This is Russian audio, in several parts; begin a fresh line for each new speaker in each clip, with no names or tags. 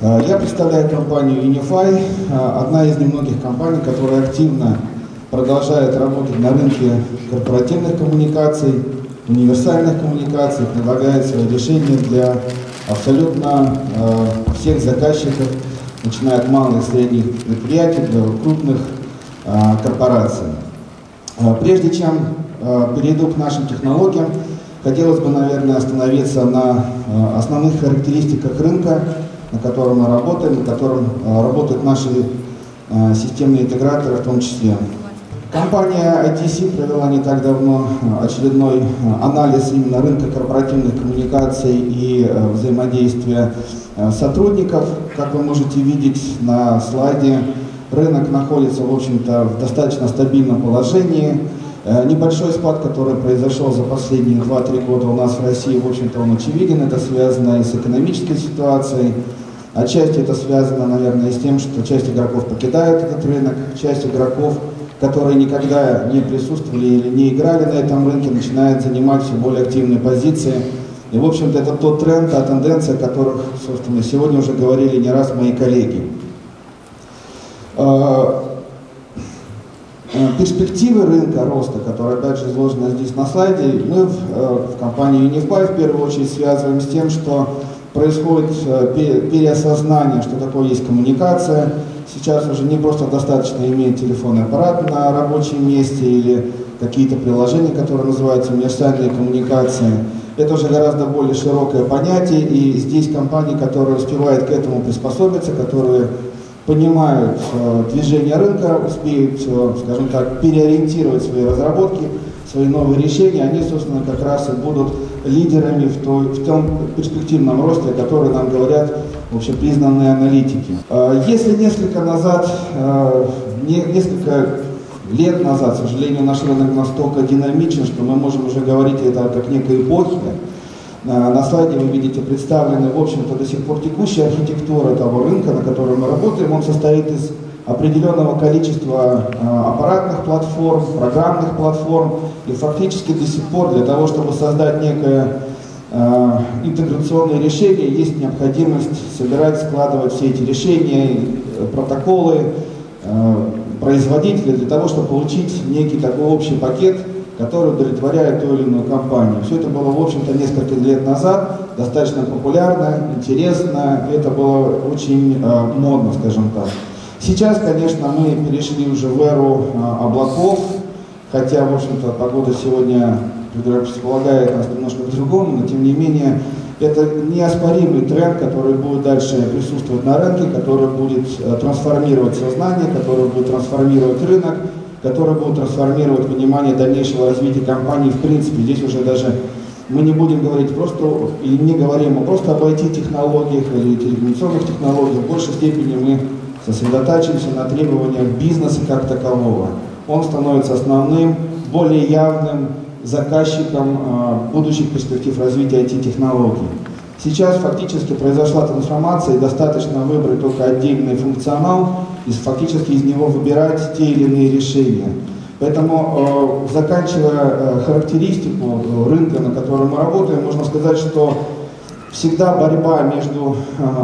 Э, я представляю компанию Unify, э, одна из немногих компаний, которая активно продолжает работать на рынке корпоративных коммуникаций, универсальных коммуникаций, предлагает свои решения для абсолютно э, всех заказчиков, начиная от малых и средних предприятий до крупных корпораций. Прежде чем перейду к нашим технологиям, хотелось бы, наверное, остановиться на основных характеристиках рынка, на котором мы работаем, на котором э, работают наши э, системные интеграторы в том числе. Компания ITC провела не так давно э, очередной анализ именно рынка корпоративных коммуникаций и взаимодействия сотрудников. Как вы можете видеть на слайде, рынок находится, в общем-то, в достаточно стабильном положении. Небольшой спад, который произошел за последние 2-3 года у нас в России, в общем-то, он очевиден. Это связано и с экономической ситуацией, Отчасти это связано, наверное, с тем, что часть игроков покидают этот рынок, часть игроков, которые никогда не присутствовали или не играли на этом рынке, начинают занимать все более активные позиции. И, в общем-то, это тот тренд, та тенденция, о которых, собственно, сегодня уже говорили не раз мои коллеги. А, перспективы рынка роста, которые опять же изложены здесь на слайде, мы в, э, в компании Unify в первую очередь связываем с тем, что происходит э, переосознание, что такое есть коммуникация. Сейчас уже не просто достаточно иметь телефонный аппарат на рабочем месте или какие-то приложения, которые называются универсальные коммуникации. Это уже гораздо более широкое понятие, и здесь компании, которые успевают к этому приспособиться, которые понимают э, движение рынка, успеют, э, скажем так, переориентировать свои разработки, свои новые решения, они, собственно, как раз и будут лидерами в, той, в том перспективном росте, о котором нам говорят вообще признанные аналитики. А, если несколько назад, несколько лет назад, к сожалению, наш рынок настолько динамичен, что мы можем уже говорить это как некой эпохи, а, на слайде вы видите представлены, в общем-то, до сих пор текущая архитектура того рынка, на котором мы работаем. Он состоит из определенного количества э, аппаратных платформ, программных платформ, и фактически до сих пор для того, чтобы создать некое э, интеграционное решение, есть необходимость собирать, складывать все эти решения, э, протоколы, производителя для того, чтобы получить некий такой общий пакет, который удовлетворяет ту или иную компанию. Все это было, в общем-то, несколько лет назад, достаточно популярно, интересно, это было очень модно, скажем так. Сейчас, конечно, мы перешли уже в эру а, облаков, хотя, в общем-то, погода сегодня предполагает нас немножко по-другому, но тем не менее это неоспоримый тренд, который будет дальше присутствовать на рынке, который будет э, трансформировать сознание, который будет трансформировать рынок, который будет трансформировать понимание дальнейшего развития компании. В принципе, здесь уже даже мы не будем говорить просто, или не говорим, а просто об IT-технологиях или телекоммуникационных технологиях. В большей степени мы сосредотачиваемся на требованиях бизнеса как такового. Он становится основным, более явным заказчиком э, будущих перспектив развития IT-технологий. Сейчас фактически произошла трансформация, и достаточно выбрать только отдельный функционал, и фактически из него выбирать те или иные решения. Поэтому, э, заканчивая э, характеристику рынка, на котором мы работаем, можно сказать, что всегда борьба между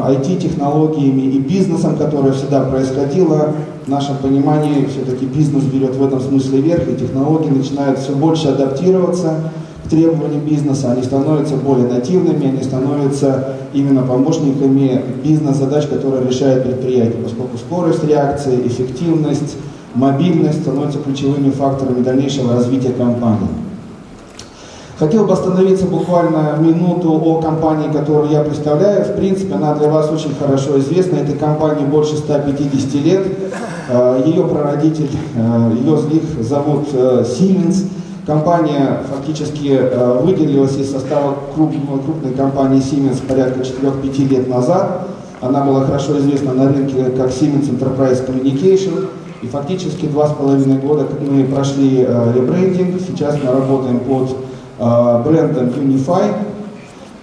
IT-технологиями э, и бизнесом, которая всегда происходила. В нашем понимании все-таки бизнес берет в этом смысле верх, и технологии начинают все больше адаптироваться к требованиям бизнеса, они становятся более нативными, они становятся именно помощниками бизнес-задач, которые решает предприятие, поскольку скорость реакции, эффективность, мобильность становятся ключевыми факторами дальнейшего развития компании. Хотел бы остановиться буквально минуту о компании, которую я представляю. В принципе, она для вас очень хорошо известна. Этой компании больше 150 лет. Э, ее прародитель, э, ее их зовут э, Siemens. Компания фактически выделилась из состава крупной компании Siemens порядка 4-5 лет назад. Она была хорошо известна на рынке как Siemens Enterprise Communication. И фактически два с половиной года мы прошли ребрендинг. Сейчас мы работаем под Э, брендом Unify.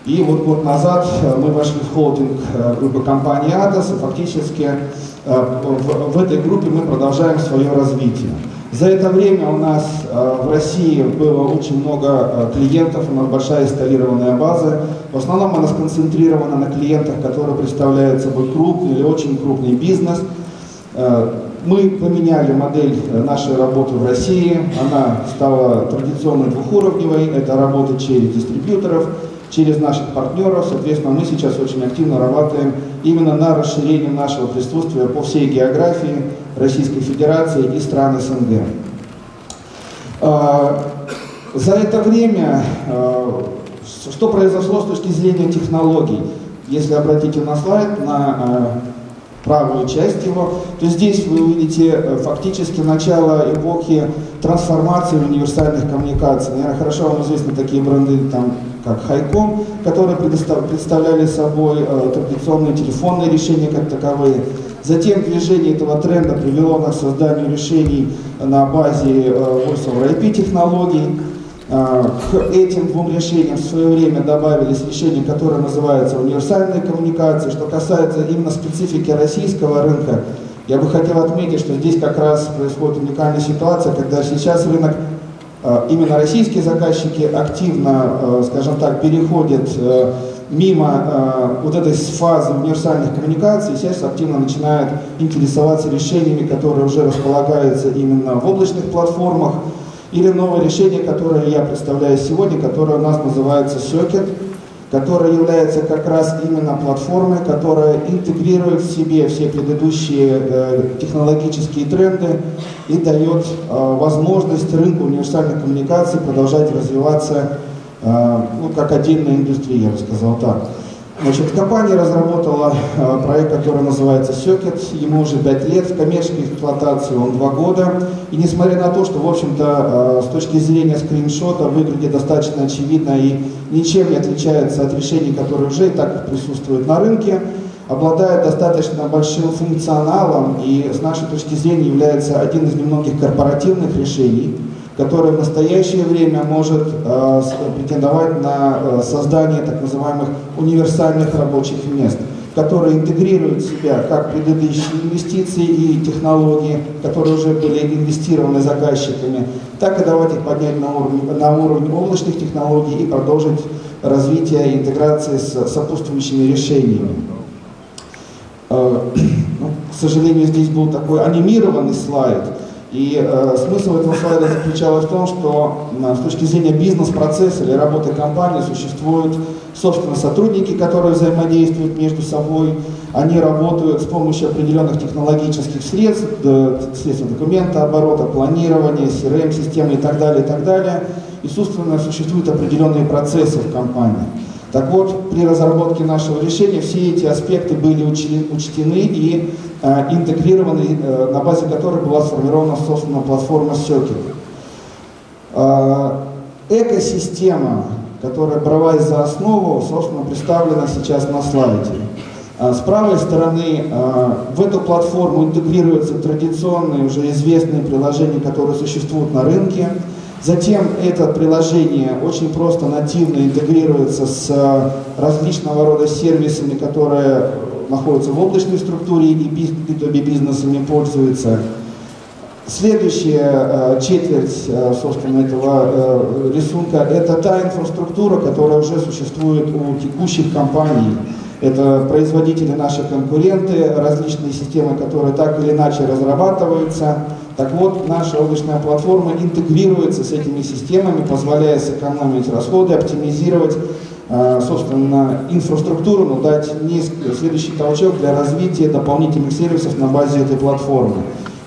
И вот год назад э, мы вошли в холдинг э, группы компании Atos, и фактически в этой группе мы продолжаем свое развитие. За это время у нас в России было очень много клиентов, у нас большая инсталлированная база. В основном она сконцентрирована на клиентах, которые представляют собой крупный или очень крупный бизнес. Мы поменяли модель нашей работы в России. Она стала традиционной двухуровневой. Это работа через дистрибьюторов, через наших партнеров. Соответственно, мы сейчас очень активно работаем именно на расширение нашего присутствия по всей географии Российской Федерации и стран СНГ. А, за это время, а, что произошло с точки зрения технологий? Если обратите на слайд, на а, правую часть его, то здесь вы увидите э, фактически начало эпохи трансформации универсальных коммуникаций. Наверное, хорошо вам известны такие бренды, там, как Хайком, которые представляли собой э, традиционные телефонные решения как таковые. Затем движение этого тренда привело нас к созданию решений на базе Voice over IP технологий. Э, к этим двум решениям в свое время добавились решения, которые называются универсальные коммуникации. Что касается именно специфики российского рынка, я бы хотел отметить, что здесь как раз происходит уникальная ситуация, когда сейчас рынок Э, именно российские заказчики активно, э, скажем так, переходят мимо вот этой фазы универсальных коммуникаций, сейчас активно начинают интересоваться решениями, которые уже располагаются именно в облачных платформах, или новое решение, которое я представляю сегодня, которое у нас называется Circuit, которая является как раз именно платформой, которая интегрирует в себе все предыдущие э, технологические тренды и дает э, возможность рынку универсальных коммуникаций продолжать развиваться э, ну, как отдельная индустрия, я бы сказал так. Значит, компания разработала э, проект, который называется Circuit. Ему уже 5 лет, в коммерческой эксплуатации он 2 года. И несмотря на то, что, в общем-то, э, с точки зрения скриншота выглядит достаточно очевидно и ничем не отличается от решений, которые уже и так присутствуют на рынке, обладает достаточно большим функционалом и, с нашей точки зрения, является один из немногих корпоративных решений – которая в настоящее время может э, претендовать на э, создание так называемых универсальных рабочих мест, которые интегрируют в себя как предыдущие инвестиции и технологии, которые уже были инвестированы заказчиками, так и давать их поднять на уровень, на уровень облачных технологий и продолжить развитие интеграции с сопутствующими решениями. Э, ну, к сожалению, здесь был такой анимированный слайд, и э, смысл этого слайда заключался в том, что э, с точки зрения бизнес-процесса или работы компании существуют, собственно, сотрудники, которые взаимодействуют между собой. Они работают с помощью определенных технологических средств, средств документа, оборота, планирования, CRM-системы и так далее, и так далее. И, собственно, существуют определенные процессы в компании. Так вот, при разработке нашего решения все эти аспекты были учтены и э, интегрированы, э, на базе которой была сформирована, собственно, платформа Circuit. Э, экосистема, которая бралась за основу, собственно, представлена сейчас на слайде. С правой стороны в эту платформу интегрируются традиционные, уже известные приложения, которые существуют на рынке. Затем это приложение очень просто нативно интегрируется с э, различного рода сервисами, которые находятся в облачной структуре и B2B бизнесами пользуются. Следующая э, четверть, э, собственно, этого рисунка – это та инфраструктура, которая уже существует у текущих компаний. Это производители, наши конкуренты, различные системы, которые так или иначе разрабатываются – так вот, наша облачная платформа интегрируется с этими системами, позволяя сэкономить расходы, оптимизировать, э, собственно, инфраструктуру, но дать следующий толчок для развития дополнительных сервисов на базе этой платформы.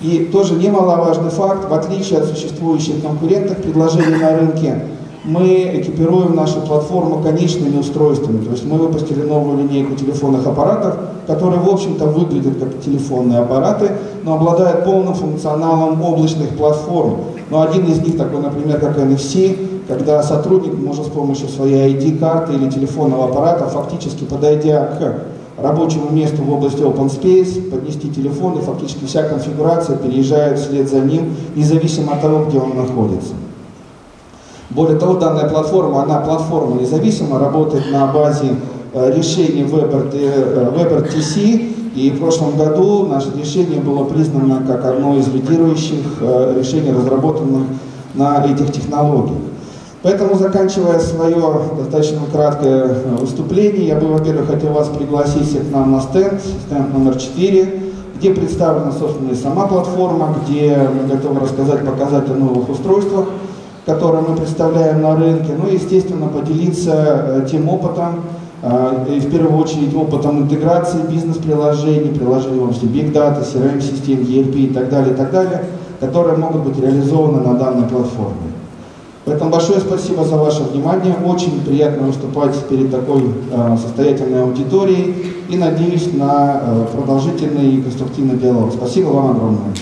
И тоже немаловажный факт, в отличие от существующих конкурентов предложений на рынке, мы экипируем нашу платформу конечными устройствами. То есть мы выпустили новую линейку телефонных аппаратов, которые, в общем-то, выглядят как телефонные аппараты, но обладают полным функционалом облачных платформ. Но один из них такой, например, как NFC, когда сотрудник может с помощью своей ID-карты или телефонного аппарата, фактически подойдя к рабочему месту в области Open Space, поднести телефон, и фактически вся конфигурация переезжает вслед за ним, независимо от того, где он находится. Более того, данная платформа, она платформа независимо, работает на базе э, решений WebRTC, И в прошлом году наше решение было признано как одно из лидирующих э, решений, разработанных на этих технологиях. Поэтому, заканчивая свое достаточно краткое э, выступление, я бы, во-первых, хотел вас пригласить всех к нам на стенд, стенд номер 4, где представлена, собственно, и сама платформа, где мы готовы рассказать, показать о новых устройствах, которые мы представляем на рынке, ну и, естественно, поделиться э, тем опытом, э, и в первую очередь опытом интеграции бизнес-приложений, приложений в области Big Data, CRM-систем, ERP и так далее, и так далее, которые могут быть реализованы на данной платформе. Поэтому большое спасибо за ваше внимание. Очень приятно выступать перед такой э, состоятельной аудиторией и надеюсь на э, продолжительный и конструктивный диалог. Спасибо вам огромное.